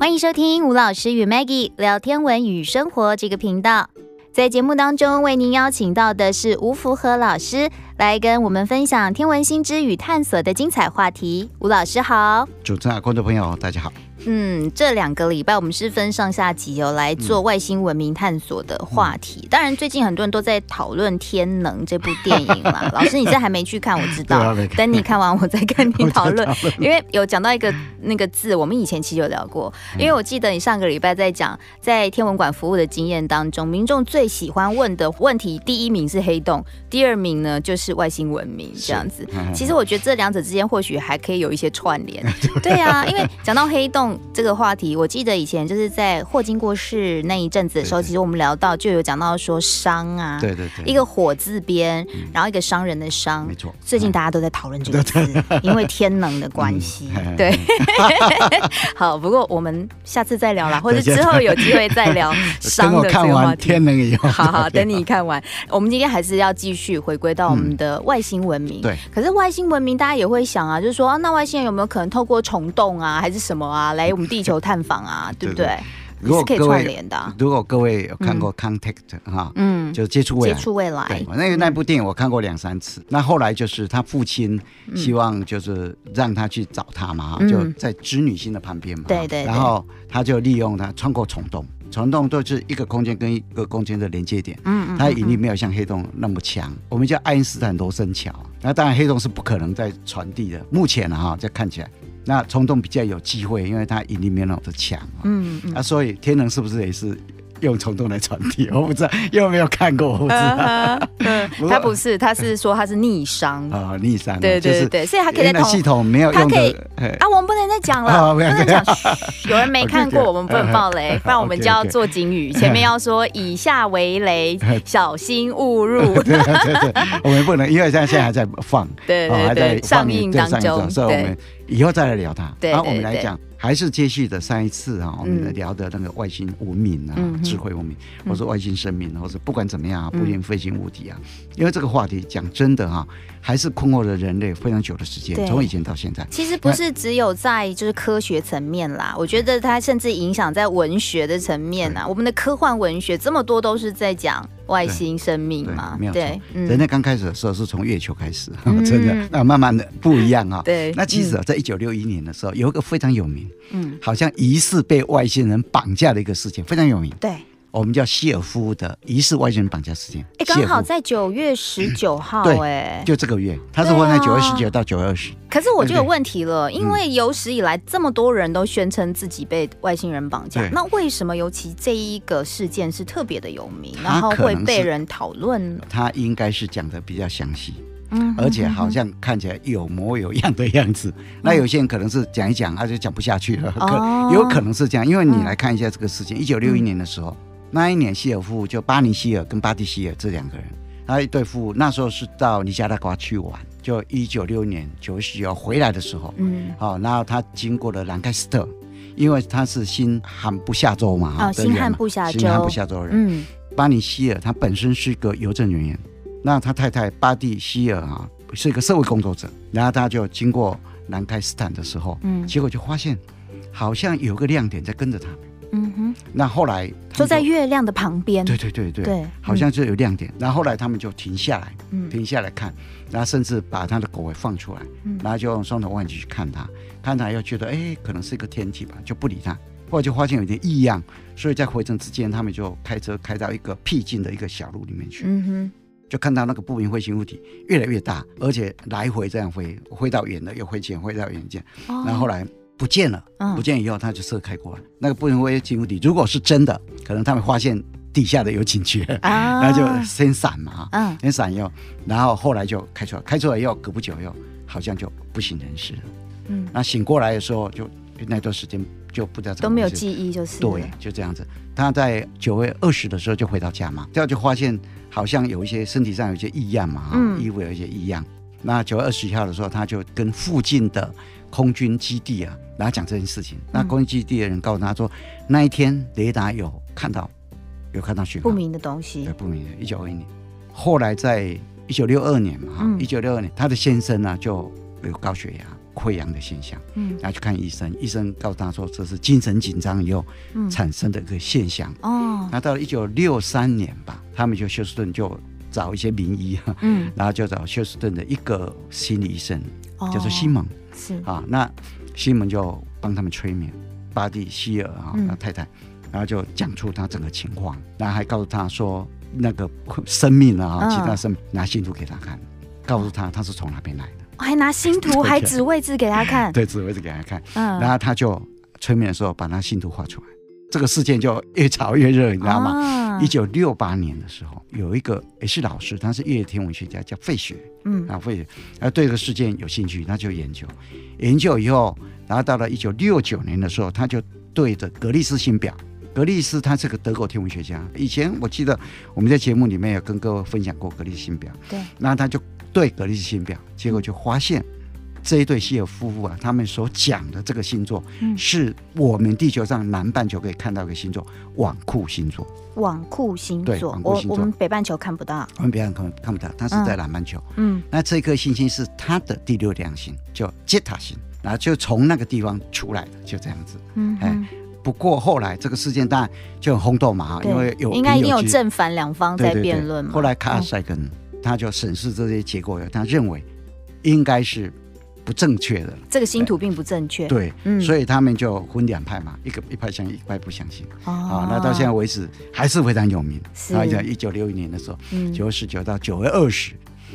欢迎收听吴老师与 Maggie 聊天文与生活这个频道。在节目当中，为您邀请到的是吴福和老师，来跟我们分享天文新知与探索的精彩话题。吴老师好，主持人、观众朋友大家好。嗯，这两个礼拜我们是分上下集哦，来做外星文明探索的话题。嗯、当然，最近很多人都在讨论《天能》这部电影啦。老师，你这还没去看，我知道。啊、等你看完，我再跟你 讨论。因为有讲到一个那个字，我们以前其实有聊过。因为我记得你上个礼拜在讲在天文馆服务的经验当中，民众最喜欢问的问题，第一名是黑洞，第二名呢就是外星文明这样子。其实我觉得这两者之间或许还可以有一些串联。对啊，因为讲到黑洞。这个话题，我记得以前就是在霍金过世那一阵子的时候，对对对，其实我们聊到就有讲到说商啊，对对对，一个火字边，嗯、然后一个商人的商，没错。最近大家都在讨论这个字，嗯、因为天能的关系，嗯、对。好，不过我们下次再聊啦，或者之后有机会再聊商的这个话题。天能以后，好好，等你看完。我们今天还是要继续回归到我们的外星文明。对、嗯。可是外星文明，大家也会想啊，就是说，啊、那外星人有没有可能透过虫洞啊，还是什么啊，来我们地球探访啊，对不对？如果各位，如果各位有看过《Contact》哈，嗯，就接触未来，接触未来。对，那个那部电影我看过两三次。那后来就是他父亲希望就是让他去找他嘛，就在织女星的旁边嘛。对对。然后他就利用他穿过虫洞，虫洞都是一个空间跟一个空间的连接点。嗯嗯。它引力没有像黑洞那么强，我们叫爱因斯坦罗森桥。那当然黑洞是不可能再传递的。目前哈，这看起来。那冲动比较有机会，因为它引力没有那么的强嗯。嗯嗯。啊，所以天能是不是也是？用虫洞来传递，我不知道，因为没有看过，我不知道。嗯，他不是，他是说他是逆商啊，逆商。对对对，所以他可以在系统没有用的啊，我们不能再讲了，不能讲。有人没看过，我们不能爆雷，不然我们就要做警语，前面要说以下为雷，小心误入。对对对，我们不能，因为现在现在还在放，对对对，上映当中，所以我们以后再来聊它。然后我们来讲。还是接续的上一次啊，我们聊的那个外星文明啊，嗯、智慧文明，或是外星生命，或者不管怎么样啊，不明飞行物体啊，嗯、因为这个话题讲真的哈，还是困惑了人类非常久的时间，从以前到现在。其实不是只有在就是科学层面啦，我觉得它甚至影响在文学的层面啊。我们的科幻文学这么多都是在讲。外星生命嘛，对，对嗯、人类刚开始的时候是从月球开始，嗯、真的，那慢慢的不一样啊。对，那其实啊，在一九六一年的时候，有一个非常有名，嗯，好像疑似被外星人绑架的一个事件，非常有名。对。我们叫希尔夫的疑似外星人绑架事件。哎，刚好在九月十九号，哎，就这个月，他是会在九月十九到九月二十。可是我就有问题了，因为有史以来这么多人都宣称自己被外星人绑架，那为什么尤其这一个事件是特别的有名，然后会被人讨论？他应该是讲的比较详细，嗯，而且好像看起来有模有样的样子。那有些人可能是讲一讲，他就讲不下去了，可有可能是这样，因为你来看一下这个事情，一九六一年的时候。那一年，希尔夫就巴尼希尔跟巴蒂希尔这两个人，他一对夫妇，那时候是到尼加拉瓜去玩。就一九六年九月十九号回来的时候，嗯，好，然后他经过了兰开斯特，因为他是新罕布夏州嘛，啊，新罕布夏州，新罕布夏州人，嗯，巴尼希尔他本身是一个邮政人员，那他太太巴蒂希尔啊是一个社会工作者，然后他就经过兰开斯坦的时候，嗯，结果就发现好像有个亮点在跟着他。嗯哼，那后来就在月亮的旁边，对对对对，对，好像就有亮点。然后后来他们就停下来，嗯，停下来看，然后甚至把他的狗也放出来，嗯，然后就用双头望远镜去看他，看他又觉得哎，可能是一个天体吧，就不理他。后来就发现有点异样，所以在回程之间，他们就开车开到一个僻静的一个小路里面去，嗯哼，就看到那个不明飞行物体越来越大，而且来回这样飞，飞到远了又飞近，飞到远近，然后后来。不见了，不见以后他就射开过来。那个不明飞行物体，如果是真的，可能他们发现底下的有警觉，然后就先闪嘛，嗯，先闪以后，然后后来就开出来，开出来以后隔不久又好像就不省人事了，嗯，那醒过来的时候就那段时间就不知道怎么都没有记忆，就是对，就这样子。他在九月二十的时候就回到家嘛，这样就发现好像有一些身体上有一些异样嘛，嗯，衣服有一些异样。那九月二十一号的时候，他就跟附近的空军基地啊。然后讲这件事情，那空军基地的人告诉他说，那一天雷达有看到，有看到讯号不明的东西，对，不明的。一九二一年，后来在一九六二年嘛，哈，一九六二年，他的先生呢就有高血压，溃疡的现象，嗯，然后去看医生，医生告诉他说这是精神紧张以后产生的一个现象，哦，那到了一九六三年吧，他们就休斯顿就找一些名医哈，嗯，然后就找休斯顿的一个心理医生，哦。叫做西蒙，是。啊，那西蒙就帮他们催眠，巴蒂希尔啊，那太太，然后就讲出他整个情况，然后还告诉他说那个生命啊，其他生命拿信图给他看，告诉他他是从哪边来的。还拿星图，还 指位置给他看，对，指位置给他看。嗯，然后他就催眠的时候把那星图画出来，这个事件就越炒越热，你知道吗？一九六八年的时候，有一个也是老师，他是叶天文学家，叫费雪。嗯，啊，费雪，啊，对这个事件有兴趣，他就研究，研究以后，然后到了一九六九年的时候，他就对着格利斯星表，格利斯他是个德国天文学家，以前我记得我们在节目里面有跟各位分享过格利斯星表。对，那他就。对格利斯星表，结果就发现这一对希尔夫妇啊，他们所讲的这个星座，嗯是我们地球上南半球可以看到的星座——网库星座。网库星座，对，昴库星座，我我们北半球看不到，我们北半球看看不到，它是在南半球。嗯，那这颗星星是它的第六亮星，叫杰塔星，然后就从那个地方出来的，就这样子。嗯，哎，不过后来这个事件当然就很轰动嘛，因为有应该一定有正反两方在辩论嘛。后来卡尔赛根。他就审视这些结果，他认为应该是不正确的。这个星图并不正确。对，嗯、所以他们就分两派嘛，一个一派相信，一派不相信。哦，啊，那到现在为止还是非常有名。是。然后在一九六一年的时候，九月十九到九月二十，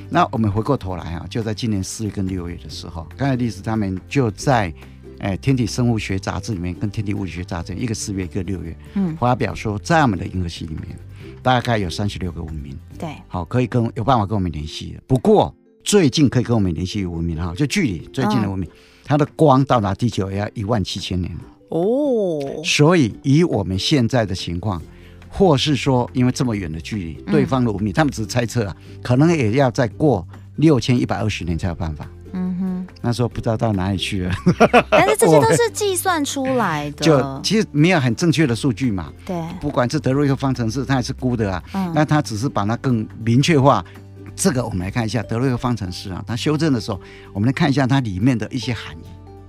那我们回过头来啊，就在今年四月跟六月的时候，刚才历史他们就在哎《天体生物学杂志》里面跟《天体物理学杂志》一个四月一个六月，嗯，发表说在我们的银河系里面。大概有三十六个文明，对，好，可以跟有办法跟我们联系的。不过最近可以跟我们联系的文明哈，就距离最近的文明，嗯、它的光到达地球也要一万七千年哦。所以以我们现在的情况，或是说因为这么远的距离，对方的文明，嗯、他们只是猜测啊，可能也要再过六千一百二十年才有办法。嗯哼，那时候不知道到哪里去了，但是这些都是计算出来的，就其实没有很正确的数据嘛。对，不管是德瑞克方程式，它也是估的啊。嗯，那它只是把它更明确化。这个我们来看一下德瑞克方程式啊，它修正的时候，我们来看一下它里面的一些含义。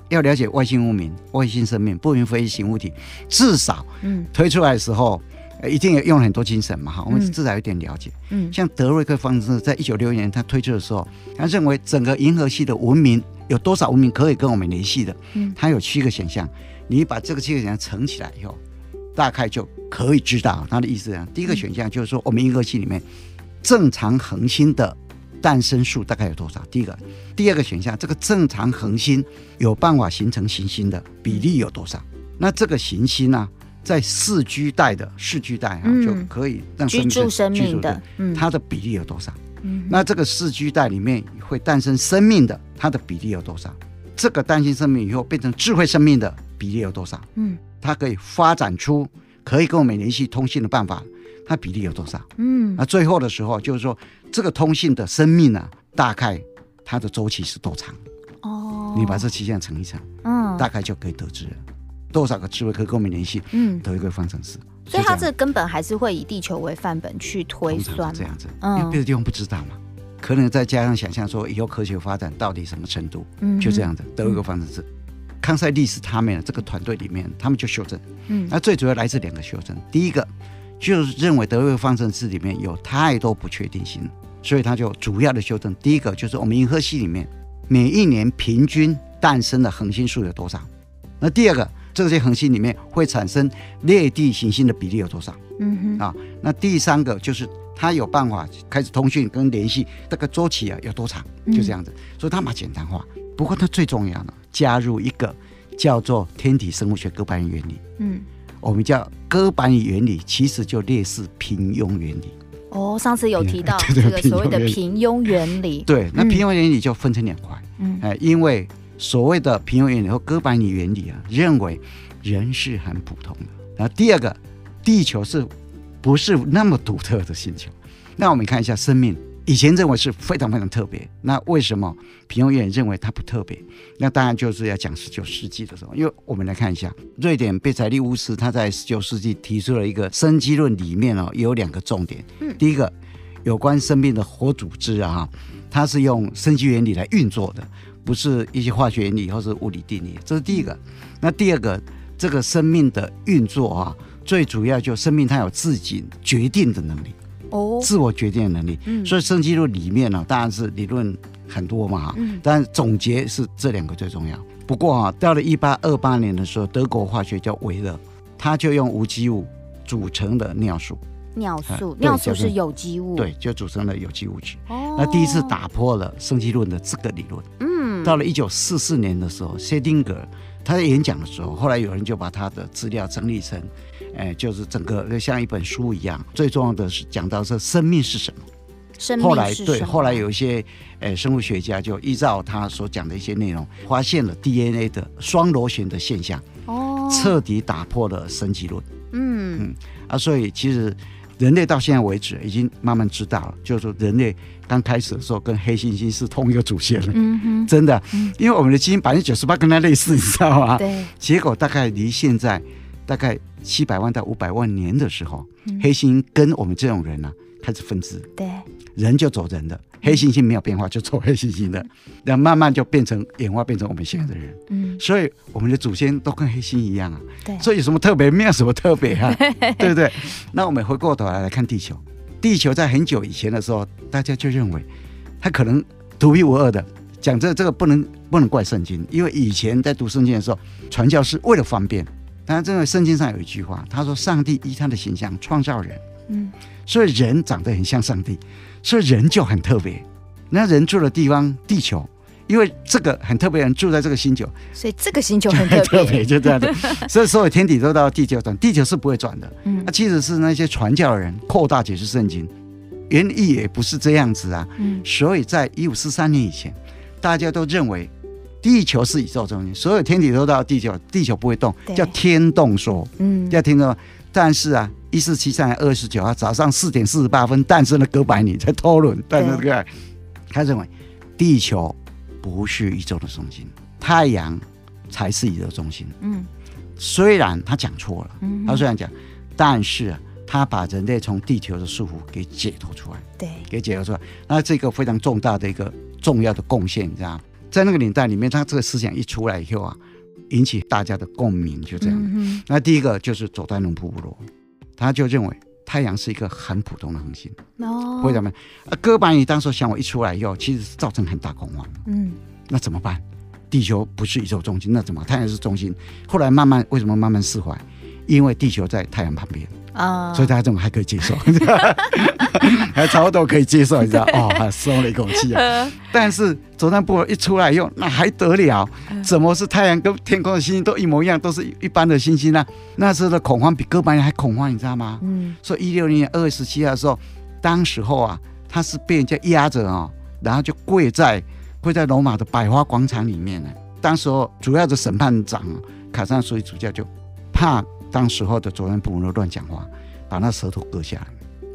要了解外星文明、外星生命、不明飞行物体，至少嗯推出来的时候。一定也用了很多精神嘛哈，我们至少有点了解。嗯，像德瑞克方程式在一九六一年他推出的时候，他认为整个银河系的文明有多少文明可以跟我们联系的？嗯，它有七个选项，你把这个七个选项乘起来以后，大概就可以知道它的意思啊。第一个选项就是说，我们银河系里面正常恒星的诞生数大概有多少？第一个，第二个选项，这个正常恒星有办法形成行星的比例有多少？那这个行星呢？在四居带的四居带啊，嗯、就可以让生命居住生命的，嗯、它的比例有多少？嗯、那这个四居带里面会诞生生命的，它的比例有多少？这个诞生生命以后变成智慧生命的比例有多少？嗯，它可以发展出可以跟我们联系通信的办法，它比例有多少？嗯，那最后的时候就是说，这个通信的生命呢、啊，大概它的周期是多长？哦，你把这期限乘一乘，嗯，大概就可以得知了。多少个智慧可以跟我们联系？嗯，都有一个方程式，所以它这根本还是会以地球为范本去推算这样子。嗯，因为别的地方不知道嘛，可能再加上想象说以后科学发展到底什么程度，嗯，就这样子都有一个方程式。康塞利是他们这个团队里面，他们就修正。嗯，那最主要来自两个修正。第一个就是认为德瑞克方程式里面有太多不确定性，所以他就主要的修正。第一个就是我们银河系里面每一年平均诞生的恒星数有多少？那第二个。这些恒星里面会产生裂地行星的比例有多少？嗯哼啊，那第三个就是它有办法开始通讯跟联系，这个周期啊有多长？就这样子，所以它把简单化。不过它最重要的加入一个叫做天体生物学哥白尼原理。嗯，我们叫哥白尼原理，其实就类似平庸原理。哦，上次有提到 这个所谓的平庸原理。对，那平庸原理就分成两块。嗯，哎，因为。所谓的平庸原理和哥白尼原理啊，认为人是很普通的。然后第二个，地球是不是那么独特的星球？那我们看一下生命，以前认为是非常非常特别。那为什么平庸院认为它不特别？那当然就是要讲十九世纪的时候，因为我们来看一下，瑞典贝采利乌斯他在十九世纪提出了一个生机论，里面哦有两个重点。嗯，第一个有关生命的活组织啊，它是用生机原理来运作的。不是一些化学原理或是物理定律，这是第一个。那第二个，这个生命的运作啊，最主要就生命它有自己决定的能力哦，自我决定的能力。嗯，所以生机论里面呢，当然是理论很多嘛哈，嗯，但总结是这两个最重要。不过啊，到了一八二八年的时候，德国化学家维勒，他就用无机物组成的尿素。尿素，尿素是有机物，对，就组成了有机物质。哦，那第一次打破了生机论的这个理论。嗯，到了一九四四年的时候，薛定格他在演讲的时候，后来有人就把他的资料整理成，哎，就是整个像一本书一样。最重要的是讲到这生命是什么。生命是什么？后来对，后来有一些哎生物学家就依照他所讲的一些内容，发现了 DNA 的双螺旋的现象。哦，彻底打破了神奇论。嗯嗯啊，所以其实。人类到现在为止已经慢慢知道了，就是说人类刚开始的时候跟黑猩猩是同一个祖先了，嗯哼，真的，因为我们的基因百分之九十八跟它类似，你知道吗？对。结果大概离现在大概七百万到五百万年的时候，嗯、黑猩猩跟我们这种人呢、啊、开始分支，对，人就走人的。黑猩猩没有变化，就走黑猩猩的，然后慢慢就变成演化，变成我们现在的人。嗯，所以我们的祖先都跟黑猩一样啊。对，所以有什么特别？没有什么特别啊，对不对？那我们回过头来来看地球，地球在很久以前的时候，大家就认为它可能独一无二的。讲这、这个不能不能怪圣经，因为以前在读圣经的时候，传教是为了方便。当然这个圣经上有一句话，他说：“上帝依他的形象创造人。”嗯，所以人长得很像上帝。所以人就很特别，那人住的地方地球，因为这个很特别，人住在这个星球，所以这个星球很 特别，就这样的。所以所有天体都到地球转，地球是不会转的。嗯，那其实是那些传教的人扩大解释圣经，原意也不是这样子啊。嗯，所以在一五四三年以前，大家都认为地球是宇宙中心，所有天体都到地球，地球不会动，叫天动说。嗯，要听到。但是啊。一四七三年二月十九号早上四点四十八分诞生了哥白尼在讨论，但是这个他认为地球不是宇宙的中心，太阳才是宇宙中心。嗯，虽然他讲错了，他虽然讲，但是他把人类从地球的束缚给解脱出来，对，给解脱出来。那这个非常重大的一个重要的贡献，你知道，在那个年代里面，他这个思想一出来以后啊，引起大家的共鸣，就这样。那第一个就是佐丹奴普普他就认为太阳是一个很普通的恒星，哦，为什么？啊，哥白尼当时想我一出来以后，其实是造成很大恐慌。嗯，那怎么办？地球不是宇宙中心，那怎么？太阳是中心。后来慢慢为什么慢慢释怀？因为地球在太阳旁边。啊，所以大家这种还可以接受，还差不多可以接受，你知道？哦，还松了一口气啊。但是佐丹布尔一出来以后，那还得了？怎么是太阳跟天空的星星都一模一样，都是一般的星星呢？那时候的恐慌比哥白尼还恐慌，你知道吗？嗯。所以一六零年二月十七号的时候，当时候啊，他是被人家压着啊，然后就跪在跪在罗马的百花广场里面呢。当时候主要的审判长卡上所以主教就怕。当时候的佐丹布尔乱讲话，把那舌头割下来。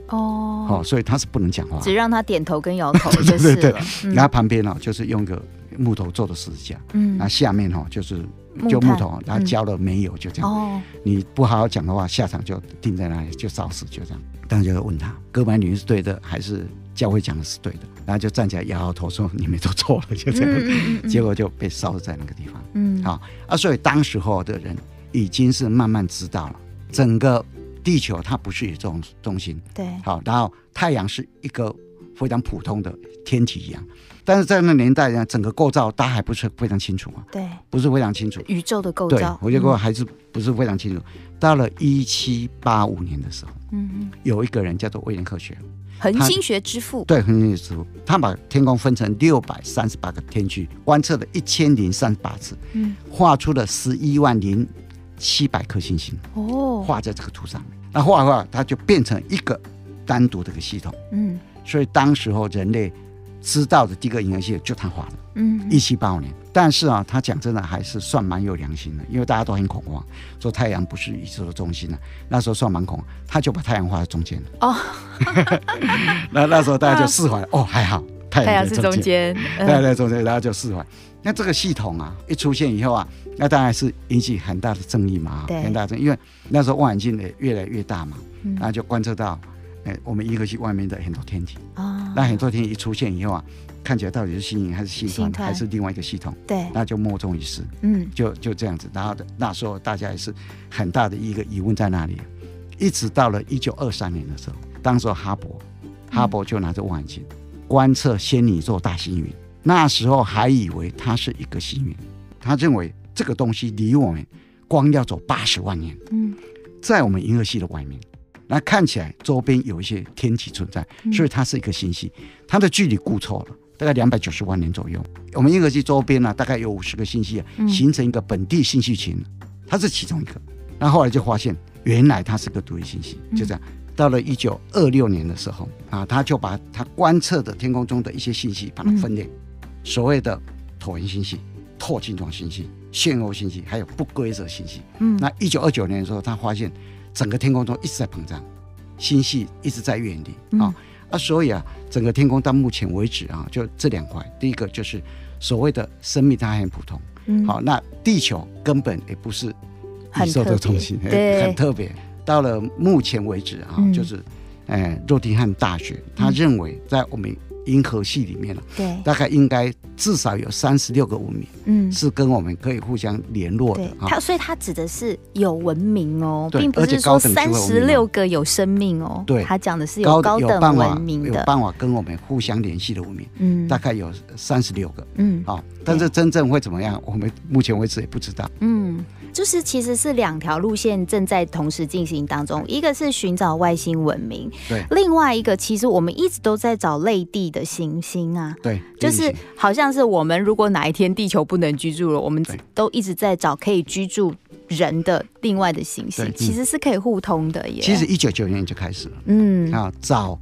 哦，好，所以他是不能讲话，只让他点头跟摇头 就是对对对，嗯、然后旁边呢，就是用个木头做的十字架。嗯，那下面哈就是就木头，然后浇了煤油，就这样。哦，你不好好讲的话，下场就定在那里，就烧死，就这样。当时就问他，哥白尼是对的，还是教会讲的是对的？然后就站起来摇摇头说：“你们都错了。”就这样，结果就被烧在那个地方。嗯，好啊，所以当时候的人。已经是慢慢知道了，整个地球它不是宇宙中心，对，好，然后太阳是一个非常普通的天体一样，但是在那年代呢，整个构造大家还不是非常清楚啊，对，不是非常清楚。宇宙的构造，我觉得还是不是非常清楚。嗯、到了一七八五年的时候，嗯嗯，有一个人叫做威廉克学。恒星学之父，对，恒星学之父，他把天空分成六百三十八个天区，观测了一千零三十八次，嗯，画出了十一万零。七百颗星星哦，画在这个图上面，那画画它就变成一个单独的一个系统。嗯，所以当时候人类知道的第一个银河系就他画的。嗯，一七八五年，但是啊，他讲真的还是算蛮有良心的，因为大家都很恐慌，说太阳不是宇宙的中心了。那时候算蛮恐慌，他就把太阳画在中间了。哦，那那时候大家就释怀了。哦，还好，太阳是中间，太阳在中间，然后就释怀。那这个系统啊，一出现以后啊，那当然是引起很大的争议嘛，对很大争议，因为那时候望远镜也越来越大嘛，嗯、然后就观测到，哎，我们银河系外面的很多天体啊，那很多天体一出现以后啊，看起来到底是星云还是星团还是另外一个系统？对，那就莫衷一是。嗯，就就这样子。然后的那时候大家也是很大的一个疑问在那里，一直到了一九二三年的时候，当时哈勃，哈勃就拿着望远镜观测仙女座大星云，那时候还以为它是一个星云，他认为这个东西离我们光要走八十万年。嗯，在我们银河系的外面。那看起来周边有一些天体存在，所以它是一个星系。它的距离估错了，大概两百九十万年左右。我们银河系周边呢，大概有五十个星系啊，形成一个本地星系群，它是其中一个。那后来就发现，原来它是个独立星系。就这样，到了一九二六年的时候啊，他就把他观测的天空中的一些信息把它分裂，所谓的椭圆星系、透镜状星系、漩涡信息，还有不规则信息。嗯，那一九二九年的时候，他发现。整个天空中一直在膨胀，星系一直在远离啊啊，所以啊，整个天空到目前为止啊，就这两块，第一个就是所谓的生命，它还很普通，嗯，好，那地球根本也不是宇宙的中心，很，很特别。到了目前为止啊，嗯、就是，哎，诺丁汉大学他认为在我们。银河系里面了，对，大概应该至少有三十六个文明，嗯，是跟我们可以互相联络的。它所以它指的是有文明哦，并不是说三十六个有生命哦。对，它讲的是有高等文明的，有办法跟我们互相联系的文明，嗯，大概有三十六个，嗯，好，但是真正会怎么样，我们目前为止也不知道，嗯。就是其实是两条路线正在同时进行当中，一个是寻找外星文明，对，另外一个其实我们一直都在找类地的行星啊，对，就是好像是我们如果哪一天地球不能居住了，我们都一直在找可以居住人的另外的行星，其实是可以互通的耶。其实一九九零年就开始了，嗯啊找。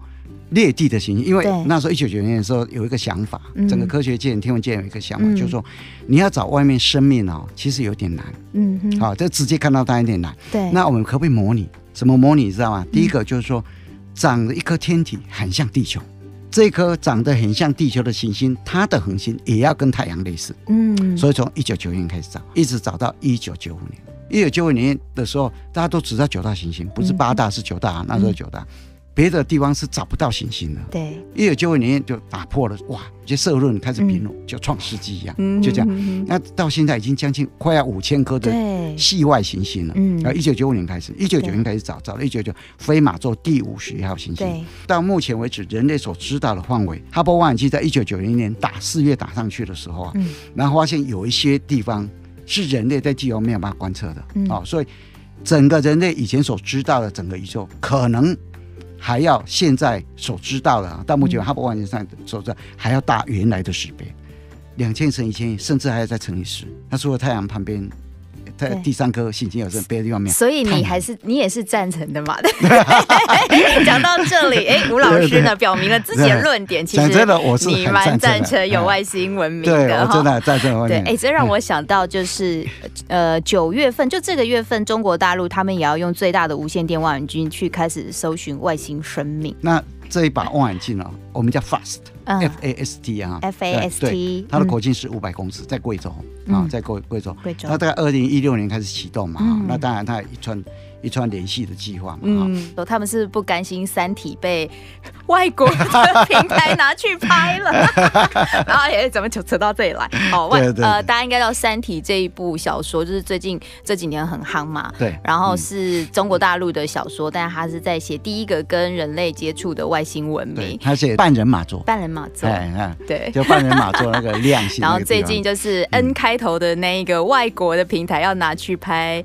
裂地的行星，因为那时候一九九零年的时候有一个想法，整个科学界、天文界有一个想法，就是说你要找外面生命哦，其实有点难。嗯哼，好，这直接看到它有点难。对，那我们可不可以模拟？怎么模拟？你知道吗？第一个就是说，长了一颗天体很像地球，这颗长得很像地球的行星，它的恒星也要跟太阳类似。嗯，所以从一九九零年开始找，一直找到一九九五年。一九九五年的时候，大家都知道九大行星，不是八大，是九大，那时候九大。别的地方是找不到行星的。对，一九九五年就打破了，哇！这社论开始评论，就创世纪一样，就这样。那到现在已经将近快要五千颗的系外行星了。嗯，然后一九九五年开始，一九九零开始找，找了一九九飞马座第五十一号行星。到目前为止，人类所知道的范围，哈勃望远镜在一九九零年打四月打上去的时候啊，然后发现有一些地方是人类在地球没有办法观测的。哦，所以整个人类以前所知道的整个宇宙可能。还要现在所知道的，到目前哈勃望远镜上所知道还要大原来的十倍，两千乘一千，甚至还要再乘以十。那除了太阳旁边。在第三颗行星有这别的地方没有，所以你还是你也是赞成的嘛？对。讲到这里，哎，吴老师呢表明了自己的论点，其实真的，我是你蛮赞成有外星文明的，对，我真的赞成。对，哎，这让我想到就是，呃，九月份就这个月份，中国大陆他们也要用最大的无线电望远镜去开始搜寻外星生命。那这一把望远镜呢，我们叫 FAST，F A S T 啊，F A S T，它的口径是五百公尺，在贵州啊，在贵贵州，贵州，它大概二零一六年开始启动嘛，那当然它一串一串联系的计划嘛，嗯，他们是不甘心《三体》被外国的平台拿去拍了，然后也怎么就扯到这里来？哦，外呃，大家应该知道《三体》这一部小说，就是最近这几年很夯嘛，对，然后是中国大陆的小说，但是他是在写第一个跟人类接触的外星文明，他写半人马座，半人马座，哎，对，就半人马座那个亮星，然后最近就是 N 开头的那一个外国的平台要拿去拍。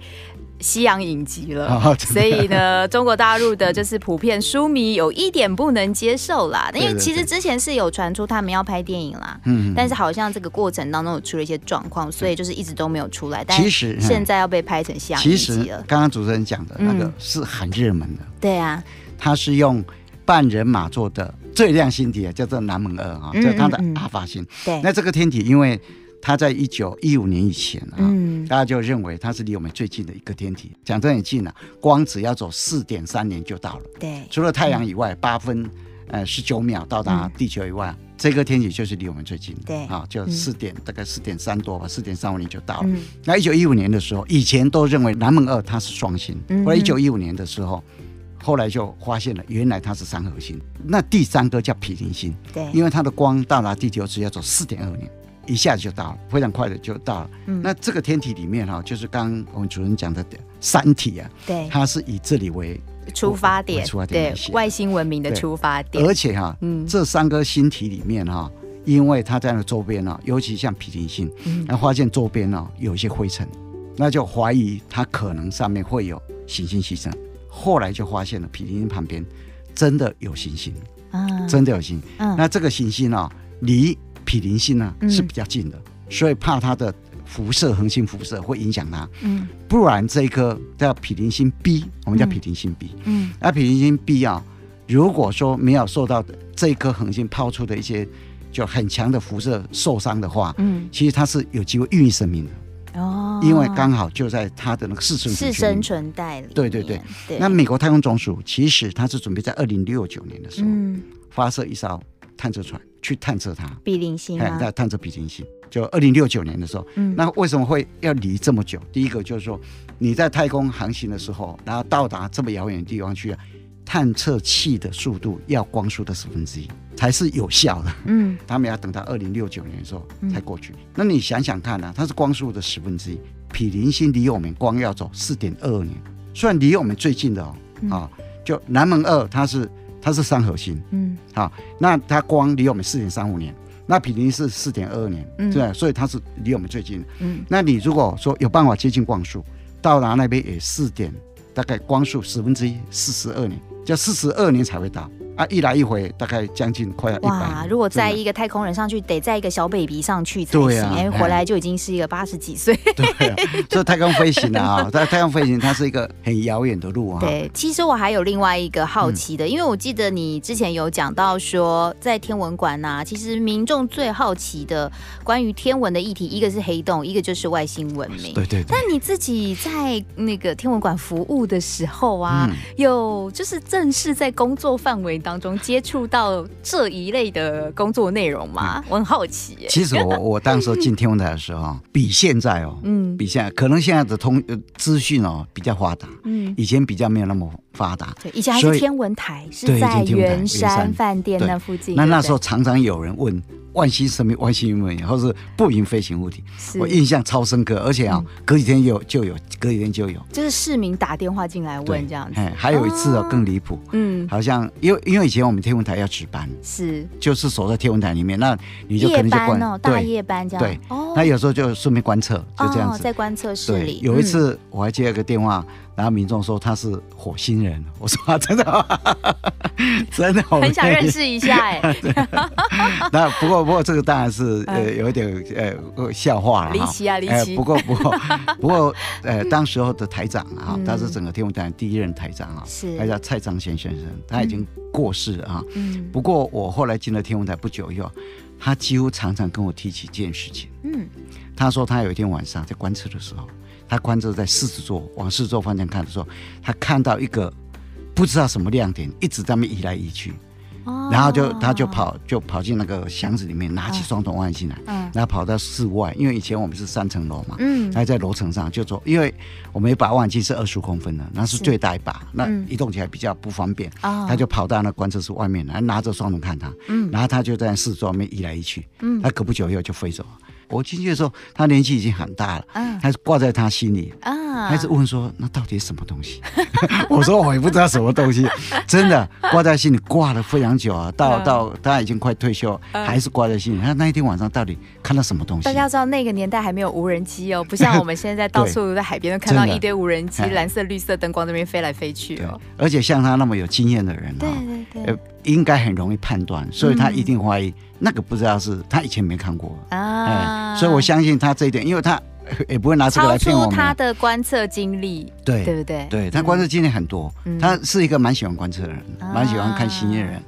西洋影集了，哦、所以呢，中国大陆的就是普遍书迷有一点不能接受啦。因为其实之前是有传出他们要拍电影啦，嗯，但是好像这个过程当中有出了一些状况，所以就是一直都没有出来。但其实现在要被拍成西洋影集了。刚刚主持人讲的那个是很热门的，对啊，他是用半人马座的最亮星体叫做南门二啊，就它的阿法星。对，那这个天体因为。它在一九一五年以前啊，嗯、大家就认为它是离我们最近的一个天体，讲真很近了，啊，光只要走四点三年就到了。对，除了太阳以外，八、嗯、分呃十九秒到达地球以外，嗯、这个天体就是离我们最近的。对，啊，就四点、嗯、大概四点三多吧，四点三五年就到了。嗯、那一九一五年的时候，以前都认为南门二它是双星，后来一九一五年的时候。后来就发现了，原来它是三合星。那第三个叫毗邻星，对，因为它的光到达地球只要走四点二年，一下子就到了，非常快的就到了。嗯，那这个天体里面哈，就是刚刚我们主任讲的三体啊，对，它是以这里为出发点，出发点，对，外星文明的出发点。而且哈，嗯，这三个星体里面哈，因为它在那周边呢，尤其像毗邻星，嗯，那发现周边呢有一些灰尘，那就怀疑它可能上面会有行星牺牲。后来就发现了毗邻星旁边真的有行星，啊，真的有行星。嗯，那这个行星啊，离毗邻星呢是比较近的，嗯，所以怕它的辐射，恒星辐射会影响它。嗯，不然这一颗叫毗邻星 B，我们叫毗邻星 B。嗯，那毗邻星 B 啊，如果说没有受到这一颗恒星抛出的一些就很强的辐射受伤的话，嗯，其实它是有机会孕育生命的。哦，因为刚好就在它的那个四生视生存带里。对对对，对。那美国太空总署其实它是准备在二零六九年的时候，嗯，发射一艘探测船去探测它。比邻星啊。在探测比邻星，就二零六九年的时候。嗯。那为什么会要离这么久？第一个就是说，你在太空航行的时候，然后到达这么遥远的地方去啊。探测器的速度要光速的十分之一才是有效的。嗯，他们要等到二零六九年的时候才过去。嗯、那你想想看呢、啊？它是光速的十分之一，比邻星离我们光要走四点二二年，算离我们最近的哦。嗯、啊，就南门二，它是它是三核心。嗯，好，那它光离我们四点三五年，那毗邻是四点二二年，对、嗯，所以它是离我们最近。嗯，那你如果说有办法接近光速，到达那边也四点，大概光速十分之一，四十二年。就四十二年才会到啊！一来一回大概将近快要一百。哇！如果在一个太空人上去，得在一个小 baby 上去才行。对啊，回来就已经是一个八十几岁。对啊，这太空飞行啊，在太空飞行，它是一个很遥远的路啊。对，其实我还有另外一个好奇的，因为我记得你之前有讲到说，在天文馆呐、啊，其实民众最好奇的关于天文的议题，一个是黑洞，一个就是外星文明。对对。但你自己在那个天文馆服务的时候啊，有就是。正式在工作范围当中接触到这一类的工作内容吗？嗯、我很好奇耶。其实我我当时进天文台的时候，比现在哦，嗯，比现在可能现在的通资讯哦比较发达，嗯，以前比较没有那么发达。对，以前还是天文台，是在圆山饭店那附近。那那时候常常有人问。外星生命、外星文明，或是不明飞行物体，我印象超深刻。而且啊，隔几天有就有，隔几天就有，就是市民打电话进来问这样子。哎，还有一次哦，更离谱。嗯，好像因为因为以前我们天文台要值班，是就是守在天文台里面，那你就可能就观大夜班这样。对，那有时候就顺便观测，就这样子。在观测室里，有一次我还接了个电话。然后民众说他是火星人，我说啊，真的吗？真的很想认识一下哎。那不过不过这个当然是呃有一点呃笑话了，离奇啊离奇。不过不过不过呃当时候的台长啊，他是整个天文台第一任台长啊，是他叫蔡章宪先生，他已经过世了啊。嗯。不过我后来进了天文台不久以后，他几乎常常跟我提起一件事情。嗯。他说他有一天晚上在观测的时候。他观测在狮子座，往狮子座方向看的时候，他看到一个不知道什么亮点，一直在那移来移去，哦、然后就他就跑就跑进那个箱子里面，拿起双筒望远镜来，嗯、然后跑到室外，因为以前我们是三层楼嘛，嗯，他在楼层上就说，因为我们一把望远镜是二十公分的，那是最大一把，那移动起来比较不方便，嗯、他就跑到那观测室外面来，拿着双筒看他，嗯，然后他就在狮子座外面移来移去，嗯，他可不久以后就飞走了。我进去的时候，他年纪已经很大了，嗯，还是挂在他心里，啊，还是问说那到底什么东西？我说我也不知道什么东西，真的挂在心里挂了非常久啊，到到他已经快退休，还是挂在心里。他那一天晚上到底看到什么东西？大家知道那个年代还没有无人机哦，不像我们现在到处在海边都看到一堆无人机，蓝色、绿色灯光那边飞来飞去。哦。而且像他那么有经验的人，对对对，应该很容易判断，所以他一定怀疑。那个不知道是他以前没看过。啊，所以我相信他这一点，因为他 也不会拿这个来骗我们。他的观测经历，对对不对？对，他观测经历很多，他是一个蛮喜欢观测的人，蛮喜欢看星星的人。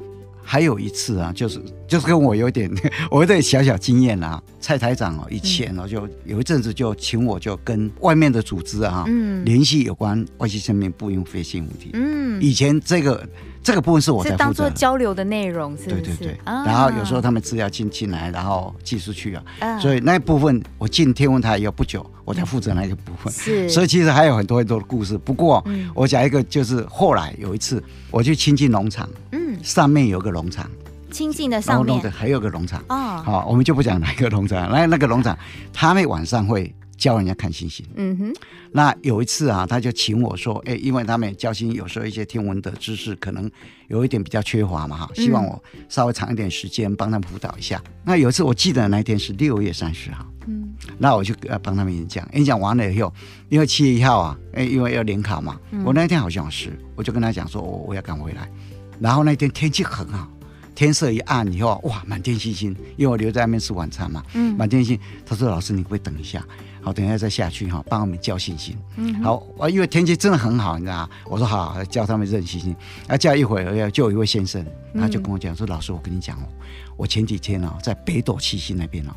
还有一次啊，就是就是跟我有点 我有点小小经验啊，蔡台长哦，以前哦就有一阵子就请我就跟外面的组织啊，嗯，联系有关外星生命不明飞行物体。嗯，以前这个。这个部分是我在负责。当做交流的内容，是是对对对。然后有时候他们资料进进来，然后寄出去啊。所以那一部分我进天文台以后不久，我才负责那个部分。是。所以其实还有很多很多的故事。不过我讲一个，就是后来有一次我去亲近农场，嗯，上面有个农场。清近的上面还有个农场哦。好，我们就不讲哪个农场。那那个农场，他们晚上会。教人家看星星，嗯哼。那有一次啊，他就请我说，哎，因为他们教星有时候一些天文的知识可能有一点比较缺乏嘛，哈，希望我稍微长一点时间帮他们辅导一下。嗯、那有一次我记得那一天是六月三十号，嗯，那我就呃帮他们演讲，演讲完了以后，因为七月一号啊，哎，因为要联考嘛，嗯、我那一天好像是，我就跟他讲说，我我要赶回来。然后那天天气很好，天色一暗以后，哇，满天星星，因为我留在外面吃晚餐嘛，嗯，满天星。他说，老师，你可不可以等一下？好，等一下再下去哈，帮我们叫星星。嗯，好，啊，因为天气真的很好，你知道吗？我说好，叫他们认星星。啊，叫一会儿，就有一位先生，他就跟我讲说：“老师，我跟你讲哦，我前几天哦，在北斗七星那边哦，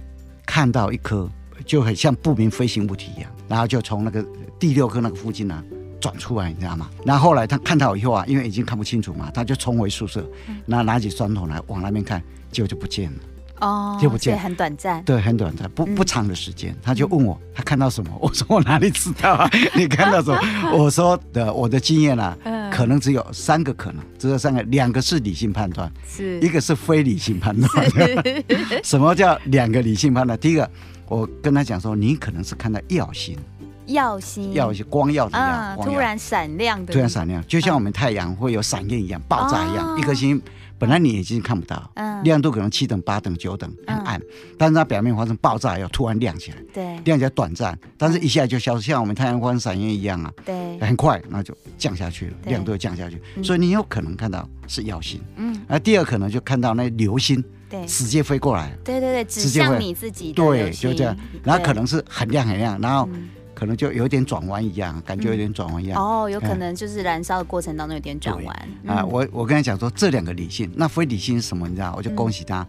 看到一颗就很像不明飞行物体一样，然后就从那个第六颗那个附近呢转出来，你知道吗？然后后来他看到以后啊，因为已经看不清楚嘛，他就冲回宿舍，那拿起砖头来往那边看，结果就不见了。”哦，就不见，很短暂，对，很短暂，不不长的时间。他就问我，他看到什么？我说我哪里知道啊？你看到什么？我说的我的经验啊，可能只有三个可能，只有三个，两个是理性判断，是一个是非理性判断。什么叫两个理性判断？第一个，我跟他讲说，你可能是看到耀星，耀星，耀星，光耀的耀，突然闪亮的，突然闪亮，就像我们太阳会有闪电一样，爆炸一样，一颗星。本来你眼睛看不到，嗯，亮度可能七等、八等、九等，很暗，但是它表面发生爆炸，要突然亮起来，对，亮起来短暂，但是一下就消失，像我们太阳光闪焰一样啊，对，很快，那就降下去了，亮度降下去，所以你有可能看到是耀星，嗯，而第二可能就看到那流星，对，直接飞过来，对对对，指向你自己，对，就这样，然后可能是很亮很亮，然后。可能就有点转弯一样，感觉有点转弯一样。哦，有可能就是燃烧的过程当中有点转弯。啊，我我跟他讲说，这两个理性，那非理性是什么？你知道？我就恭喜他，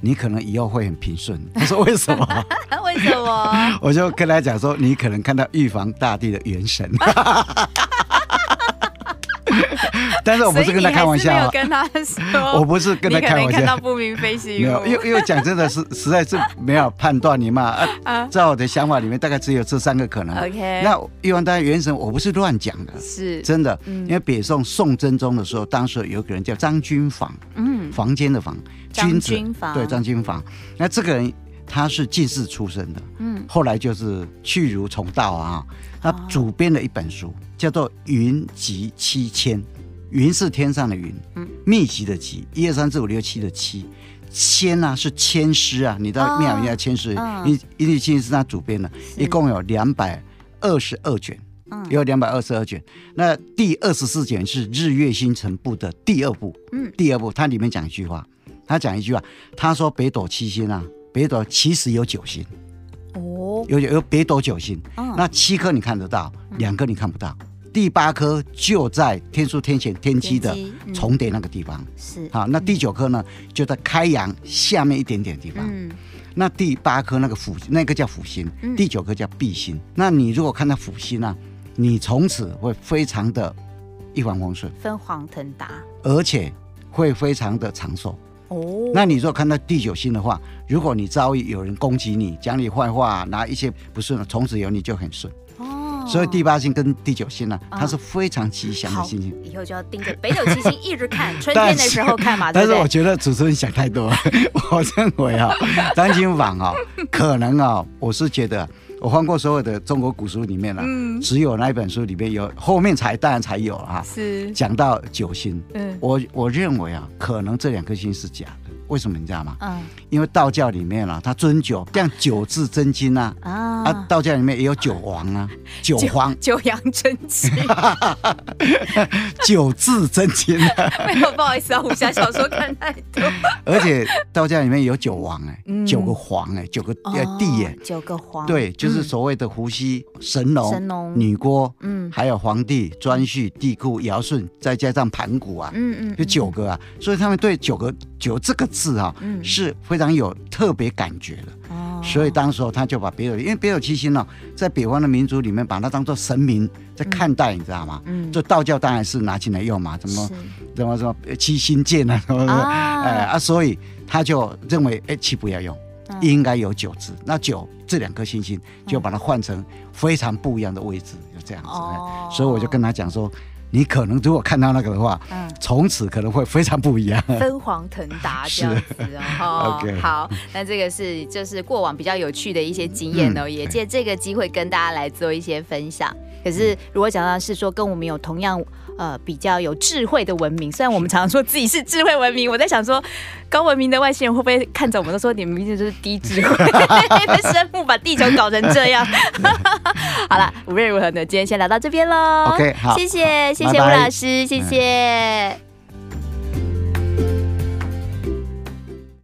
你可能以后会很平顺。他说为什么？为什么？我就跟他讲说，你可能看到玉皇大帝的元神。但是我不是跟他开玩笑，没有跟他说，我不是跟他开玩笑。看到不明飞行物，没有，因为因为讲真的是实在是没有判断你嘛啊，在我的想法里面大概只有这三个可能。OK，那玉皇大帝元神我不是乱讲的，是。真的，因为北宋宋真宗的时候，当时有个人叫张君房，嗯，房间的房，君子，对，张君房。那这个人他是进士出身的，嗯，后来就是去儒从道啊，他主编了一本书。叫做《云集七千》，云是天上的云，密集的集，一二三四五六七的七，千呢是千师啊，你知道庙里要签诗，一一律签是他主编的，一共有两百二十二卷，有两百二十二卷。那第二十四卷是日月星辰部的第二部，嗯，第二部它里面讲一句话，他讲一句话，他说北斗七星啊，北斗其实有九星，哦，有有北斗九星，那七颗你看得到，两颗你看不到。第八颗就在天枢天险天机的重叠那个地方，是好。那第九颗呢，就在开阳下面一点点的地方。嗯，那第八颗那个辅那个叫辅星，第九颗叫弼星。那你如果看到辅星呢，你从此会非常的一帆风顺，飞黄腾达，而且会非常的长寿。哦，那你如果看到第九星的话，如果你遭遇有人攻击你，讲你坏话，拿一些不顺，从此有你就很顺。所以第八星跟第九星呢，它是非常吉祥的星星。以后就要盯着北斗七星一直看，春天的时候看嘛。但是我觉得主持人想太多了。我认为啊，张君房啊，可能啊，我是觉得我翻过所有的中国古书里面了，只有那一本书里面有，后面才当然才有啊。是讲到九星，嗯，我我认为啊，可能这两颗星是假的。为什么你知道吗？嗯，因为道教里面啊，他尊酒，像九字真经啊，啊，道教里面也有九王啊，九皇，九阳真经，九字真经。没有，不好意思啊，武侠小说看太多。而且道教里面有九王哎，九个皇哎，九个呃帝哎，九个皇，对，就是所谓的伏羲、神农、神农、女娲，嗯，还有皇帝、颛顼、帝喾、尧舜，再加上盘古啊，嗯嗯，就九个啊，所以他们对九个九这个字。啊，是非常有特别感觉的。所以当时候他就把北斗，因为北斗七星呢，在北方的民族里面，把它当做神明在看待，你知道吗？嗯，就道教当然是拿进来用嘛，怎么怎么说七星剑啊什么的，哎啊，所以他就认为哎七不要用，应该有九支，那九这两颗星星就把它换成非常不一样的位置，就这样子。所以我就跟他讲说。你可能如果看到那个的话，嗯，从此可能会非常不一样，飞黄腾达这样子哦。好，那这个是就是过往比较有趣的一些经验哦，也借这个机会跟大家来做一些分享。可是如果讲到是说跟我们有同样。呃，比较有智慧的文明，虽然我们常常说自己是智慧文明，我在想说，高文明的外星人会不会看着我们都说你们明明就是低智慧 的生物，把地球搞成这样？好了，无论如何呢，今天先聊到这边喽。OK，好，谢谢，谢谢吴老师，谢谢。